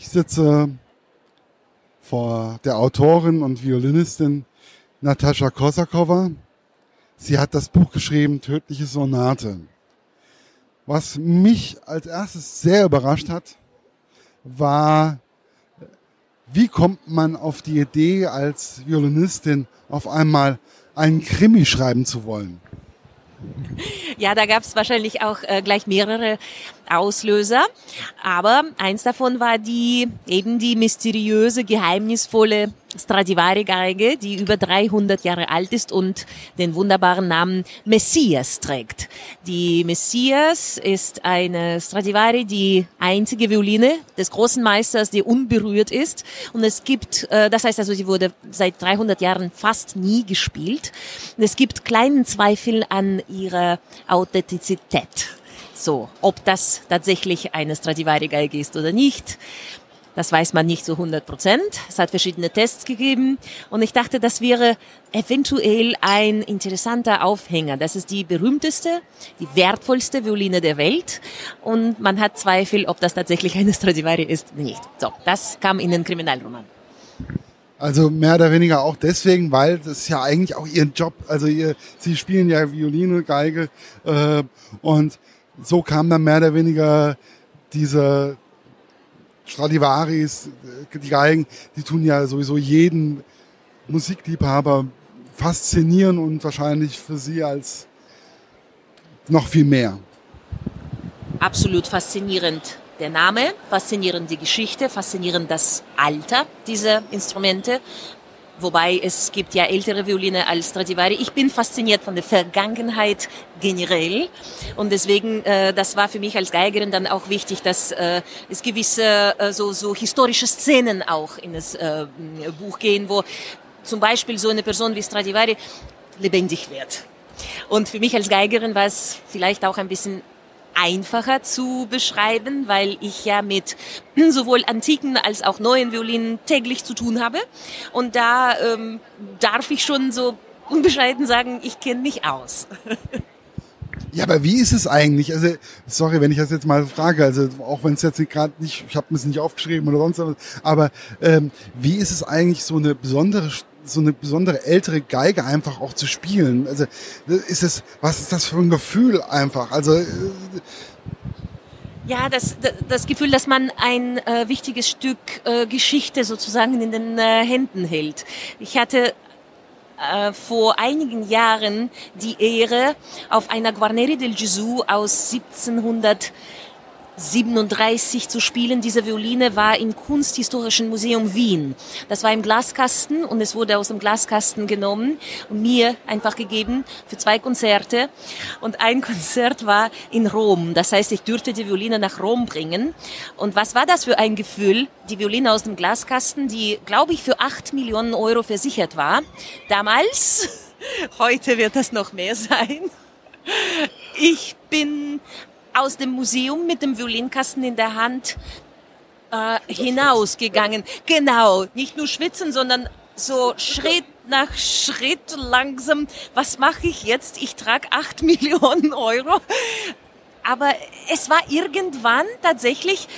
Ich sitze vor der Autorin und Violinistin Natascha Kosakova. Sie hat das Buch geschrieben, Tödliche Sonate. Was mich als erstes sehr überrascht hat, war, wie kommt man auf die Idee, als Violinistin auf einmal einen Krimi schreiben zu wollen? Ja, da gab es wahrscheinlich auch äh, gleich mehrere Auslöser. Aber eins davon war die eben die mysteriöse, geheimnisvolle Stradivari-Geige, die über 300 Jahre alt ist und den wunderbaren Namen Messias trägt. Die Messias ist eine Stradivari, die einzige Violine des großen Meisters, die unberührt ist. Und es gibt, äh, das heißt also, sie wurde seit 300 Jahren fast nie gespielt. Und es gibt kleinen Zweifel an ihrer Authentizität. So, ob das tatsächlich eine Stradivari-Geige ist oder nicht, das weiß man nicht zu 100 Prozent. Es hat verschiedene Tests gegeben und ich dachte, das wäre eventuell ein interessanter Aufhänger. Das ist die berühmteste, die wertvollste Violine der Welt und man hat Zweifel, ob das tatsächlich eine Stradivari ist oder nicht. So, das kam in den Kriminalroman. Also mehr oder weniger auch deswegen, weil das ist ja eigentlich auch ihr Job. Also ihr, sie spielen ja Violine, Geige äh, und so kam dann mehr oder weniger diese Stradivaris, die Geigen, die tun ja sowieso jeden Musikliebhaber faszinieren und wahrscheinlich für sie als noch viel mehr. Absolut faszinierend der Name, faszinierend die Geschichte, faszinierend das Alter dieser Instrumente, Wobei es gibt ja ältere Violine als Stradivari. Ich bin fasziniert von der Vergangenheit generell und deswegen, äh, das war für mich als Geigerin dann auch wichtig, dass äh, es gewisse äh, so, so historische Szenen auch in das äh, Buch gehen, wo zum Beispiel so eine Person wie Stradivari lebendig wird. Und für mich als Geigerin war es vielleicht auch ein bisschen einfacher zu beschreiben, weil ich ja mit sowohl antiken als auch neuen Violinen täglich zu tun habe. Und da ähm, darf ich schon so unbescheiden sagen, ich kenne mich aus. Ja, aber wie ist es eigentlich? Also, sorry, wenn ich das jetzt mal frage, also auch wenn es jetzt gerade nicht, ich habe es nicht aufgeschrieben oder sonst was, aber ähm, wie ist es eigentlich so eine besondere so eine besondere ältere Geige einfach auch zu spielen. Also ist es, was ist das für ein Gefühl einfach? Also äh, ja, das, das Gefühl, dass man ein äh, wichtiges Stück äh, Geschichte sozusagen in den äh, Händen hält. Ich hatte äh, vor einigen Jahren die Ehre, auf einer Guarneri del Gesù aus 1700 37 zu spielen. Diese Violine war im Kunsthistorischen Museum Wien. Das war im Glaskasten und es wurde aus dem Glaskasten genommen und mir einfach gegeben für zwei Konzerte. Und ein Konzert war in Rom. Das heißt, ich durfte die Violine nach Rom bringen. Und was war das für ein Gefühl? Die Violine aus dem Glaskasten, die, glaube ich, für acht Millionen Euro versichert war. Damals. Heute wird das noch mehr sein. Ich bin aus dem Museum mit dem Violinkasten in der Hand äh, hinausgegangen. Genau, nicht nur schwitzen, sondern so Schritt nach Schritt langsam. Was mache ich jetzt? Ich trage acht Millionen Euro. Aber es war irgendwann tatsächlich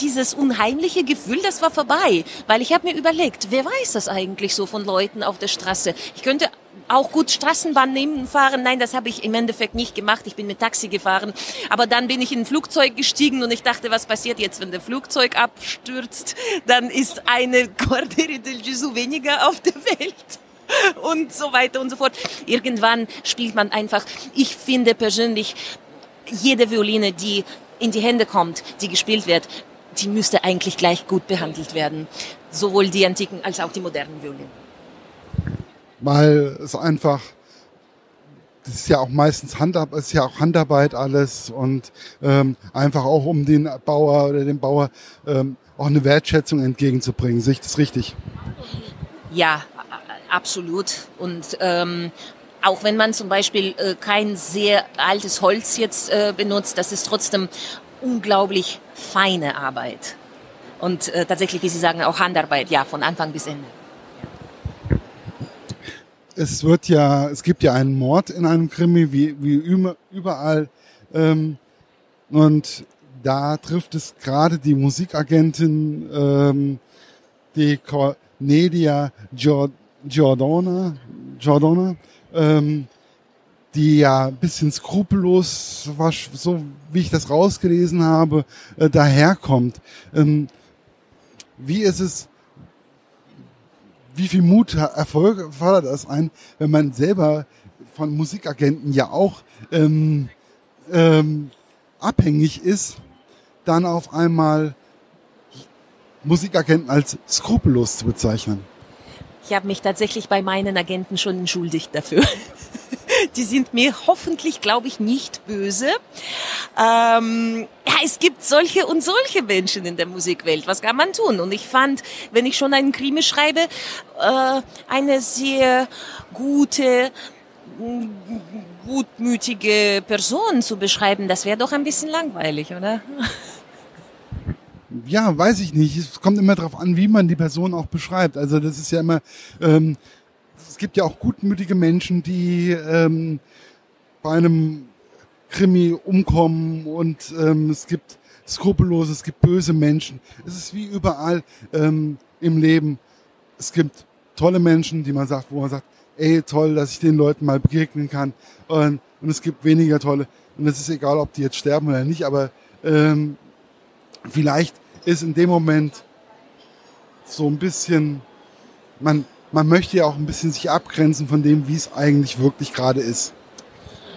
dieses unheimliche Gefühl, das war vorbei, weil ich habe mir überlegt, wer weiß das eigentlich so von Leuten auf der Straße? Ich könnte auch gut Straßenbahn nehmen, fahren. Nein, das habe ich im Endeffekt nicht gemacht. Ich bin mit Taxi gefahren. Aber dann bin ich in ein Flugzeug gestiegen und ich dachte, was passiert jetzt, wenn der Flugzeug abstürzt? Dann ist eine Cordere del Gesù weniger auf der Welt und so weiter und so fort. Irgendwann spielt man einfach, ich finde persönlich, jede Violine, die in die Hände kommt, die gespielt wird, die müsste eigentlich gleich gut behandelt werden. Sowohl die antiken als auch die modernen Violinen weil es einfach das ist ja auch meistens Handarbeit, ist ja auch Handarbeit alles und ähm, einfach auch um den Bauer oder dem Bauer ähm, auch eine Wertschätzung entgegenzubringen. Sehe ich das richtig? Ja, absolut. Und ähm, auch wenn man zum Beispiel äh, kein sehr altes Holz jetzt äh, benutzt, das ist trotzdem unglaublich feine Arbeit. Und äh, tatsächlich, wie Sie sagen, auch Handarbeit, ja, von Anfang bis Ende es wird ja, es gibt ja einen Mord in einem Krimi, wie, wie überall. Ähm, und da trifft es gerade die Musikagentin ähm, die Cornelia Giordana, Giordana ähm, die ja ein bisschen skrupellos, so wie ich das rausgelesen habe, äh, daherkommt. Ähm, wie ist es, wie viel Mut Erfolg fordert das ein, wenn man selber von Musikagenten ja auch ähm, ähm, abhängig ist, dann auf einmal Musikagenten als skrupellos zu bezeichnen? Ich habe mich tatsächlich bei meinen Agenten schon entschuldigt dafür. Die sind mir hoffentlich, glaube ich, nicht böse. Ähm, ja, es gibt solche und solche Menschen in der Musikwelt. Was kann man tun? Und ich fand, wenn ich schon einen Krimi schreibe, äh, eine sehr gute, gutmütige Person zu beschreiben, das wäre doch ein bisschen langweilig, oder? Ja, weiß ich nicht. Es kommt immer darauf an, wie man die Person auch beschreibt. Also das ist ja immer, ähm, es gibt ja auch gutmütige Menschen, die ähm, bei einem Krimi umkommen und ähm, es gibt skrupellose, es gibt böse Menschen. Es ist wie überall ähm, im Leben. Es gibt tolle Menschen, die man sagt, wo man sagt, ey, toll, dass ich den Leuten mal begegnen kann. Und, und es gibt weniger tolle. Und es ist egal, ob die jetzt sterben oder nicht, aber ähm, vielleicht ist in dem Moment so ein bisschen, man, man möchte ja auch ein bisschen sich abgrenzen von dem, wie es eigentlich wirklich gerade ist.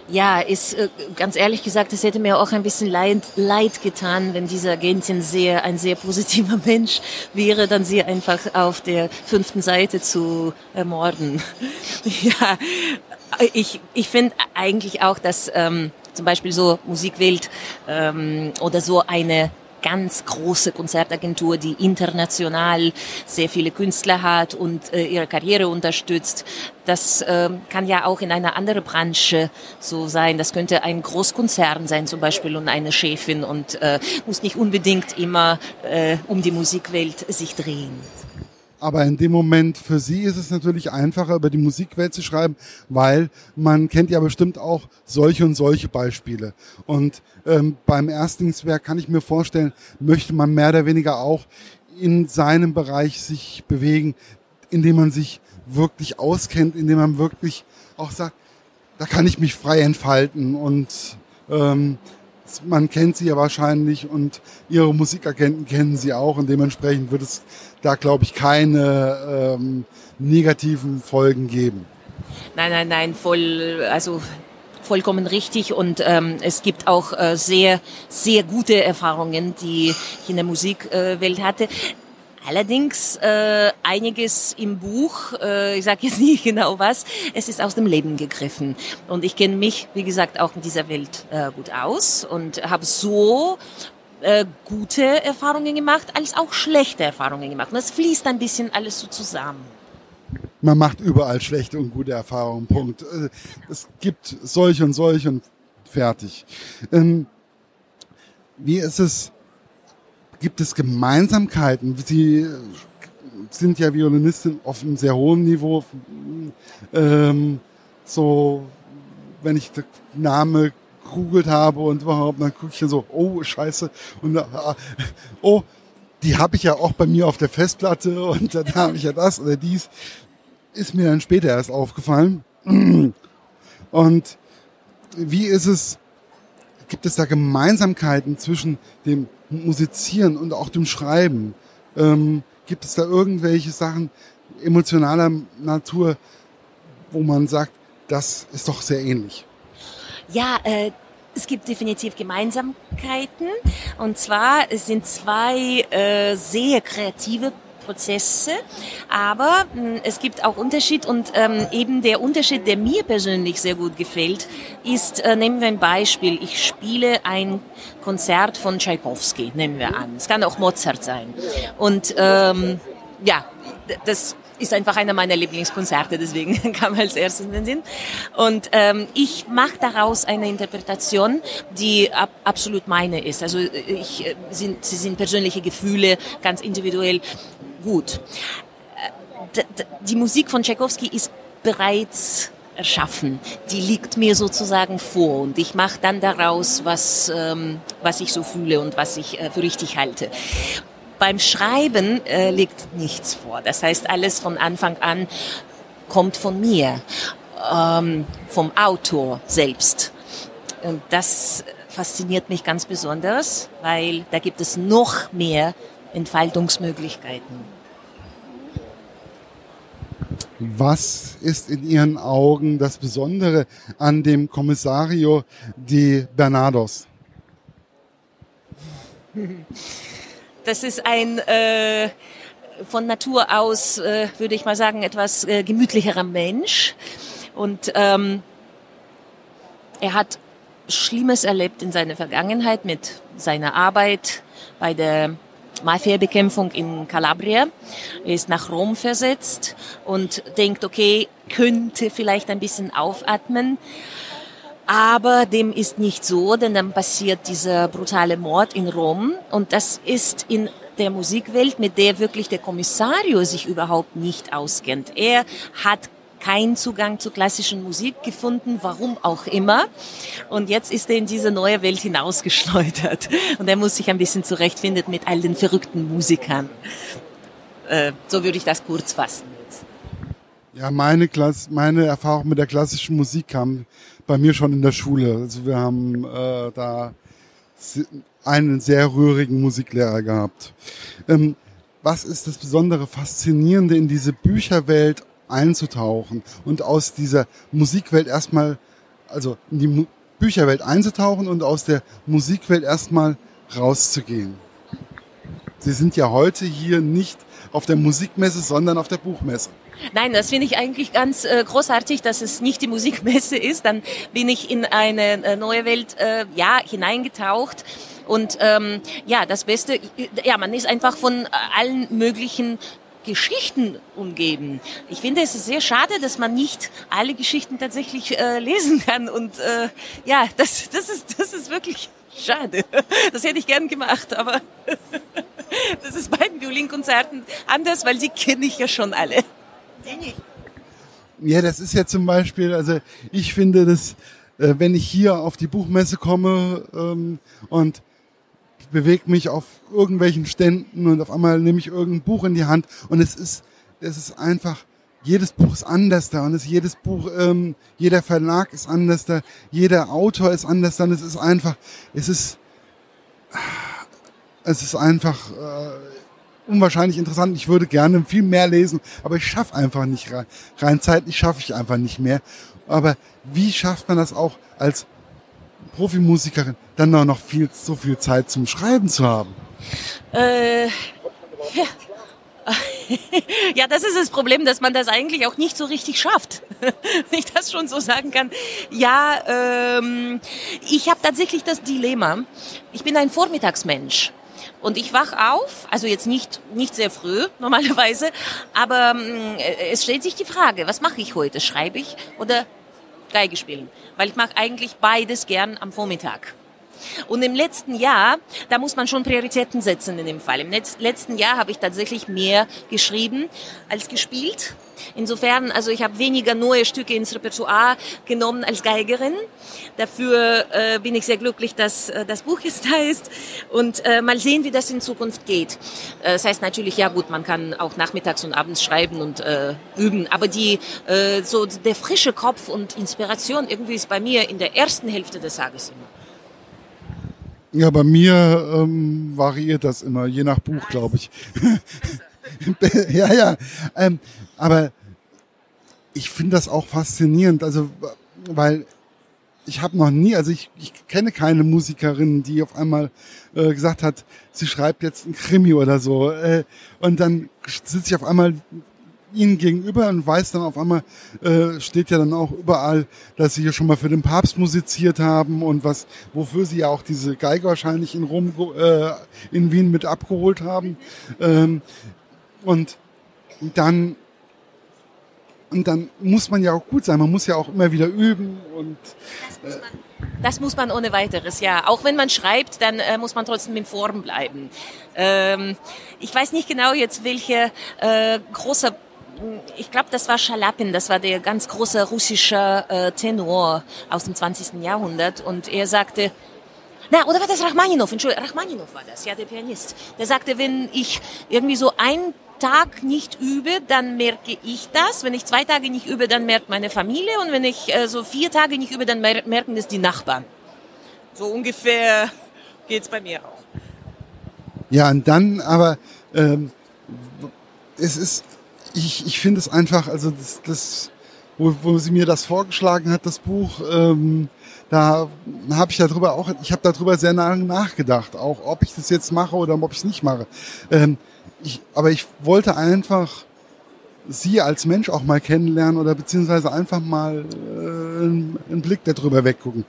Ja, ist äh, ganz ehrlich gesagt, es hätte mir auch ein bisschen leid, leid getan, wenn diese Agentin sehr ein sehr positiver Mensch wäre, dann sie einfach auf der fünften Seite zu ermorden. ja, ich ich finde eigentlich auch, dass ähm, zum Beispiel so Musikwelt ähm, oder so eine ganz große Konzertagentur, die international sehr viele Künstler hat und äh, ihre Karriere unterstützt. Das äh, kann ja auch in einer anderen Branche so sein. Das könnte ein Großkonzern sein zum Beispiel und eine Chefin und äh, muss nicht unbedingt immer äh, um die Musikwelt sich drehen. Aber in dem Moment für sie ist es natürlich einfacher, über die Musikwelt zu schreiben, weil man kennt ja bestimmt auch solche und solche Beispiele. Und ähm, beim Erstlingswerk kann ich mir vorstellen, möchte man mehr oder weniger auch in seinem Bereich sich bewegen, indem man sich wirklich auskennt, indem man wirklich auch sagt, da kann ich mich frei entfalten und ähm, man kennt sie ja wahrscheinlich und ihre Musikagenten kennen sie auch und dementsprechend wird es da, glaube ich, keine ähm, negativen Folgen geben. Nein, nein, nein, voll, also vollkommen richtig und ähm, es gibt auch äh, sehr, sehr gute Erfahrungen, die ich in der Musikwelt hatte. Allerdings äh, einiges im Buch, äh, ich sage jetzt nicht genau was, es ist aus dem Leben gegriffen. Und ich kenne mich, wie gesagt, auch in dieser Welt äh, gut aus und habe so äh, gute Erfahrungen gemacht, als auch schlechte Erfahrungen gemacht. Und es fließt ein bisschen alles so zusammen. Man macht überall schlechte und gute Erfahrungen, Punkt. Äh, es gibt solche und solche und fertig. Ähm, wie ist es Gibt es Gemeinsamkeiten? Sie sind ja Violinistin auf einem sehr hohen Niveau. Ähm, so, wenn ich den Namen googelt habe und überhaupt, dann gucke ich so, oh, scheiße. Und äh, oh, die habe ich ja auch bei mir auf der Festplatte und dann habe ich ja das oder dies. Ist mir dann später erst aufgefallen. Und wie ist es, gibt es da Gemeinsamkeiten zwischen dem Musizieren und auch dem Schreiben? Ähm, gibt es da irgendwelche Sachen emotionaler Natur, wo man sagt, das ist doch sehr ähnlich? Ja, äh, es gibt definitiv Gemeinsamkeiten. Und zwar sind zwei äh, sehr kreative Prozesse, aber hm, es gibt auch Unterschied und ähm, eben der Unterschied, der mir persönlich sehr gut gefällt, ist, äh, nehmen wir ein Beispiel, ich spiele ein Konzert von Tchaikovsky, nehmen wir an. Es kann auch Mozart sein. Und ähm, ja, das ist einfach einer meiner Lieblingskonzerte, deswegen kam als erstes in den Sinn. Und ähm, ich mache daraus eine Interpretation, die ab, absolut meine ist. Also ich, äh, sind, sie sind persönliche Gefühle, ganz individuell gut. Äh, die Musik von Tchaikovsky ist bereits erschaffen. Die liegt mir sozusagen vor und ich mache dann daraus, was, ähm, was ich so fühle und was ich äh, für richtig halte. Beim Schreiben äh, liegt nichts vor. Das heißt, alles von Anfang an kommt von mir, ähm, vom Autor selbst. Und das fasziniert mich ganz besonders, weil da gibt es noch mehr Entfaltungsmöglichkeiten. Was ist in Ihren Augen das Besondere an dem Kommissario de Bernados? Das ist ein äh, von Natur aus, äh, würde ich mal sagen, etwas äh, gemütlicherer Mensch. Und ähm, er hat Schlimmes erlebt in seiner Vergangenheit mit seiner Arbeit bei der Mafia-Bekämpfung in Calabria. Ist nach Rom versetzt und denkt, okay, könnte vielleicht ein bisschen aufatmen. Aber dem ist nicht so, denn dann passiert dieser brutale Mord in Rom und das ist in der Musikwelt, mit der wirklich der Kommissario sich überhaupt nicht auskennt. Er hat keinen Zugang zur klassischen Musik gefunden, warum auch immer. Und jetzt ist er in diese neue Welt hinausgeschleudert. Und er muss sich ein bisschen zurechtfinden mit all den verrückten Musikern. Äh, so würde ich das kurz fassen. Ja, meine, Klasse, meine Erfahrung mit der klassischen Musik kam bei mir schon in der Schule. Also wir haben äh, da einen sehr rührigen Musiklehrer gehabt. Ähm, was ist das besondere Faszinierende in diese Bücherwelt einzutauchen und aus dieser Musikwelt erstmal, also in die Bücherwelt einzutauchen und aus der Musikwelt erstmal rauszugehen. Sie sind ja heute hier nicht auf der Musikmesse, sondern auf der Buchmesse. Nein, das finde ich eigentlich ganz äh, großartig, dass es nicht die Musikmesse ist. Dann bin ich in eine äh, neue Welt äh, ja hineingetaucht. Und ähm, ja, das Beste, ja, man ist einfach von allen möglichen Geschichten umgeben. Ich finde es ist sehr schade, dass man nicht alle Geschichten tatsächlich äh, lesen kann. Und äh, ja, das, das, ist, das ist wirklich schade. Das hätte ich gern gemacht, aber das ist bei den Violinkonzerten anders, weil die kenne ich ja schon alle. Die nicht. Ja, das ist ja zum Beispiel, also ich finde, dass äh, wenn ich hier auf die Buchmesse komme ähm, und bewege mich auf irgendwelchen Ständen und auf einmal nehme ich irgendein Buch in die Hand und es ist, es ist einfach, jedes Buch ist anders da und es jedes Buch, ähm, jeder Verlag ist anders da, jeder Autor ist anders da und es ist einfach, es ist, es ist einfach äh, unwahrscheinlich interessant. Ich würde gerne viel mehr lesen, aber ich schaffe einfach nicht rein. Rein zeitlich schaffe ich einfach nicht mehr. Aber wie schafft man das auch als Profimusikerin dann auch noch viel, so viel Zeit zum Schreiben zu haben? Äh, ja. ja, das ist das Problem, dass man das eigentlich auch nicht so richtig schafft. Wenn ich das schon so sagen kann. Ja, ähm, ich habe tatsächlich das Dilemma. Ich bin ein Vormittagsmensch. Und ich wach auf, also jetzt nicht, nicht sehr früh normalerweise, aber äh, es stellt sich die Frage, was mache ich heute? Schreibe ich oder Geige spielen, weil ich mache eigentlich beides gern am Vormittag. Und im letzten Jahr, da muss man schon Prioritäten setzen in dem Fall. Im letzten Jahr habe ich tatsächlich mehr geschrieben als gespielt. Insofern, also ich habe weniger neue Stücke ins Repertoire genommen als Geigerin. Dafür äh, bin ich sehr glücklich, dass äh, das Buch jetzt da ist und äh, mal sehen, wie das in Zukunft geht. Äh, das heißt natürlich, ja gut, man kann auch nachmittags und abends schreiben und äh, üben, aber die äh, so der frische Kopf und Inspiration irgendwie ist bei mir in der ersten Hälfte des Tages immer. Ja, bei mir ähm, variiert das immer, je nach Buch, glaube ich. ja, ja. Ähm, aber ich finde das auch faszinierend, also weil ich habe noch nie, also ich, ich kenne keine Musikerin, die auf einmal äh, gesagt hat, sie schreibt jetzt ein Krimi oder so. Äh, und dann sitze ich auf einmal ihnen gegenüber und weiß dann auf einmal, äh, steht ja dann auch überall, dass sie hier schon mal für den Papst musiziert haben und was, wofür sie ja auch diese Geige wahrscheinlich in Rom, äh, in Wien mit abgeholt haben. Ähm, und dann und dann muss man ja auch gut sein. Man muss ja auch immer wieder üben und man, das muss man ohne weiteres, ja. Auch wenn man schreibt, dann äh, muss man trotzdem in Form bleiben. Ähm, ich weiß nicht genau jetzt, welche äh, großer ich glaube, das war Schalapin, das war der ganz große russische äh, Tenor aus dem 20. Jahrhundert. Und er sagte, na, oder war das Rachmaninov? Entschuldigung, Rachmaninov war das, ja, der Pianist. Der sagte, wenn ich irgendwie so einen Tag nicht übe, dann merke ich das. Wenn ich zwei Tage nicht übe, dann merkt meine Familie. Und wenn ich äh, so vier Tage nicht übe, dann mer merken das die Nachbarn. So ungefähr geht's bei mir auch. Ja, und dann aber, ähm, es ist, ich, ich finde es einfach, also das, das wo, wo sie mir das vorgeschlagen hat, das Buch, ähm, da habe ich darüber auch, ich habe darüber sehr lange nachgedacht, auch ob ich das jetzt mache oder ob ich es nicht mache. Ähm, ich, aber ich wollte einfach sie als Mensch auch mal kennenlernen oder beziehungsweise einfach mal äh, einen Blick darüber weggucken.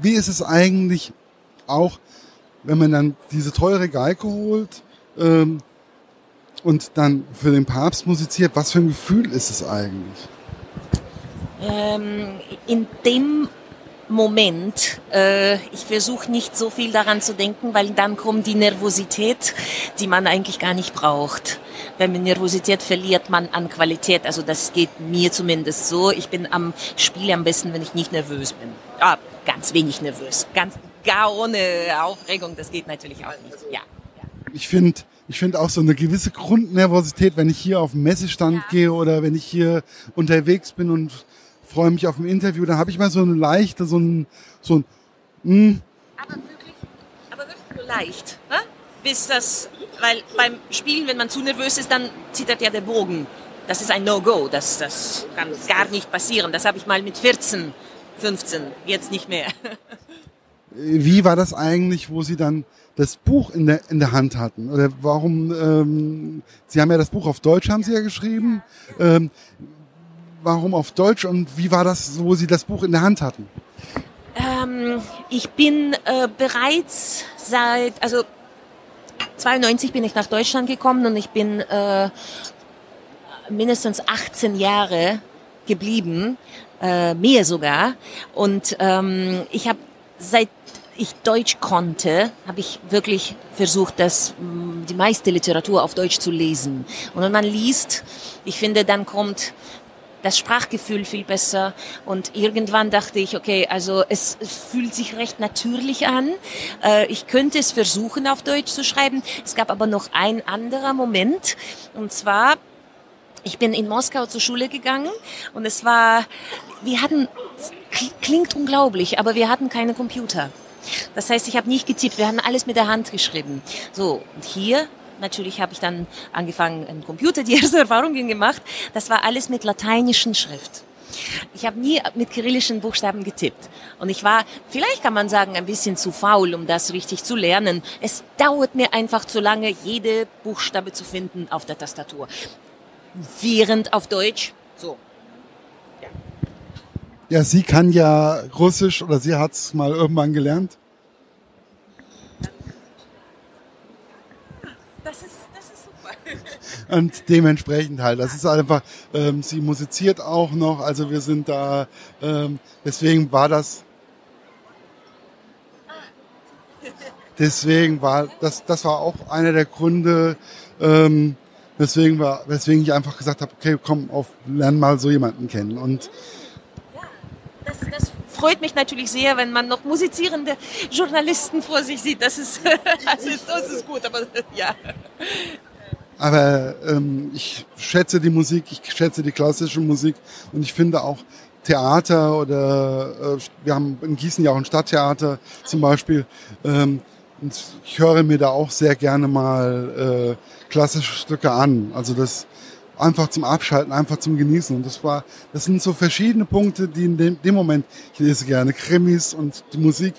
Wie ist es eigentlich auch, wenn man dann diese teure Geige holt ähm, und dann für den Papst musiziert, was für ein Gefühl ist es eigentlich? Ähm, in dem Moment. Äh, ich versuche nicht so viel daran zu denken, weil dann kommt die Nervosität, die man eigentlich gar nicht braucht. Wenn man Nervosität verliert man an Qualität. Also das geht mir zumindest so. Ich bin am Spiel am besten, wenn ich nicht nervös bin. Ah, ganz wenig nervös. Ganz gar ohne Aufregung, das geht natürlich auch nicht. Ja. ja. Ich finde, ich finde auch so eine gewisse Grundnervosität, wenn ich hier auf den Messestand ja. gehe oder wenn ich hier unterwegs bin und freue mich auf ein Interview, dann habe ich mal so eine leichte, so ein, so ein, mh. Hm. Aber wirklich, aber wirklich nur leicht, ne? bis das, weil beim Spielen, wenn man zu nervös ist, dann zittert ja der Bogen. Das ist ein No-Go, das, das kann gar nicht passieren. Das habe ich mal mit 14, 15, jetzt nicht mehr. Wie war das eigentlich, wo Sie dann das Buch in der, in der Hand hatten? Oder warum, ähm, Sie haben ja das Buch auf Deutsch, haben Sie ja geschrieben. Ähm, warum auf Deutsch und wie war das, wo Sie das Buch in der Hand hatten? Ähm, ich bin äh, bereits seit, also 92 bin ich nach Deutschland gekommen und ich bin äh, mindestens 18 Jahre geblieben, äh, mehr sogar. Und ähm, ich habe seit ich Deutsch konnte, habe ich wirklich versucht, das, die meiste Literatur auf Deutsch zu lesen. Und wenn man liest, ich finde, dann kommt das Sprachgefühl viel besser. Und irgendwann dachte ich, okay, also es, fühlt sich recht natürlich an. Äh, ich könnte es versuchen, auf Deutsch zu schreiben. Es gab aber noch ein anderer Moment. Und zwar, ich bin in Moskau zur Schule gegangen und es war, wir hatten, klingt unglaublich, aber wir hatten keine Computer. Das heißt, ich habe nicht getippt, wir haben alles mit der Hand geschrieben. So, und hier natürlich habe ich dann angefangen, im Computer die ersten Erfahrungen gemacht. Das war alles mit lateinischen Schrift. Ich habe nie mit kyrillischen Buchstaben getippt. Und ich war, vielleicht kann man sagen, ein bisschen zu faul, um das richtig zu lernen. Es dauert mir einfach zu lange, jede Buchstabe zu finden auf der Tastatur. Während auf Deutsch, so. Ja, ja sie kann ja Russisch oder sie hat es mal irgendwann gelernt. Und dementsprechend halt. Das ist einfach, ähm, sie musiziert auch noch, also wir sind da, ähm, deswegen war das, deswegen war, das, das war auch einer der Gründe, ähm, weswegen, war, weswegen ich einfach gesagt habe, okay, komm, auf, lern mal so jemanden kennen und das, das freut mich natürlich sehr, wenn man noch musizierende Journalisten vor sich sieht. Das ist, das ist, das ist gut, aber ja. Aber ähm, ich schätze die Musik, ich schätze die klassische Musik und ich finde auch Theater oder äh, wir haben in Gießen ja auch ein Stadttheater zum Beispiel. Ähm, und ich höre mir da auch sehr gerne mal äh, klassische Stücke an. Also das einfach zum Abschalten, einfach zum Genießen. Und das war, das sind so verschiedene Punkte, die in dem, dem Moment, ich lese gerne Krimis und die Musik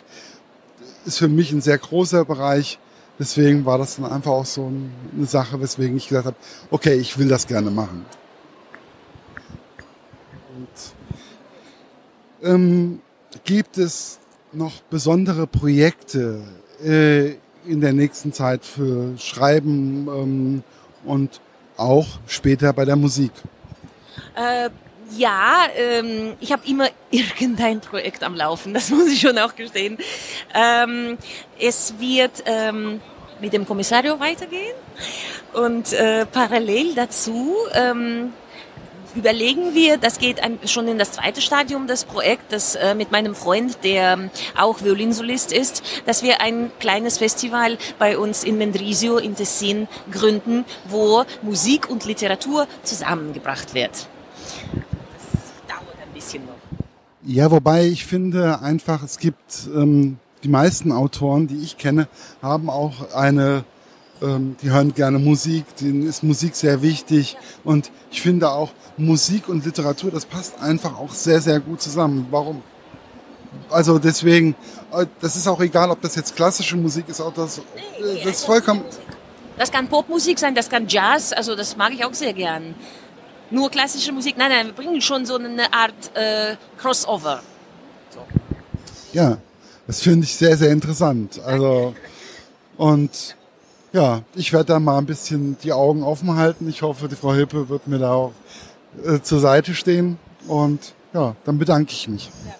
ist für mich ein sehr großer Bereich Deswegen war das dann einfach auch so eine Sache, weswegen ich gesagt habe, okay, ich will das gerne machen. Und, ähm, gibt es noch besondere Projekte äh, in der nächsten Zeit für Schreiben ähm, und auch später bei der Musik? Äh, ja, ähm, ich habe immer irgendein Projekt am Laufen, das muss ich schon auch gestehen. Ähm, es wird, ähm, mit dem Kommissario weitergehen. Und äh, parallel dazu ähm, überlegen wir, das geht schon in das zweite Stadium des Projektes äh, mit meinem Freund, der auch Violinsolist ist, dass wir ein kleines Festival bei uns in Mendrisio in Tessin gründen, wo Musik und Literatur zusammengebracht wird. Das dauert ein bisschen noch. Ja, wobei ich finde einfach, es gibt ähm, die meisten Autoren, die ich kenne, haben auch eine ähm, die hören gerne Musik, denen ist Musik sehr wichtig und ich finde auch Musik und Literatur, das passt einfach auch sehr, sehr gut zusammen. Warum? Also deswegen, äh, das ist auch egal, ob das jetzt klassische Musik ist, auch das, das ist vollkommen... Das kann Popmusik sein, das kann Jazz, also das mag ich auch sehr gern. Nur klassische Musik, nein, nein, wir bringen schon so eine Art äh, Crossover. So. Ja, das finde ich sehr, sehr interessant. Also, und ja, ich werde da mal ein bisschen die Augen offen halten. Ich hoffe, die Frau Hilpe wird mir da auch äh, zur Seite stehen. Und ja, dann bedanke ich mich. Ja.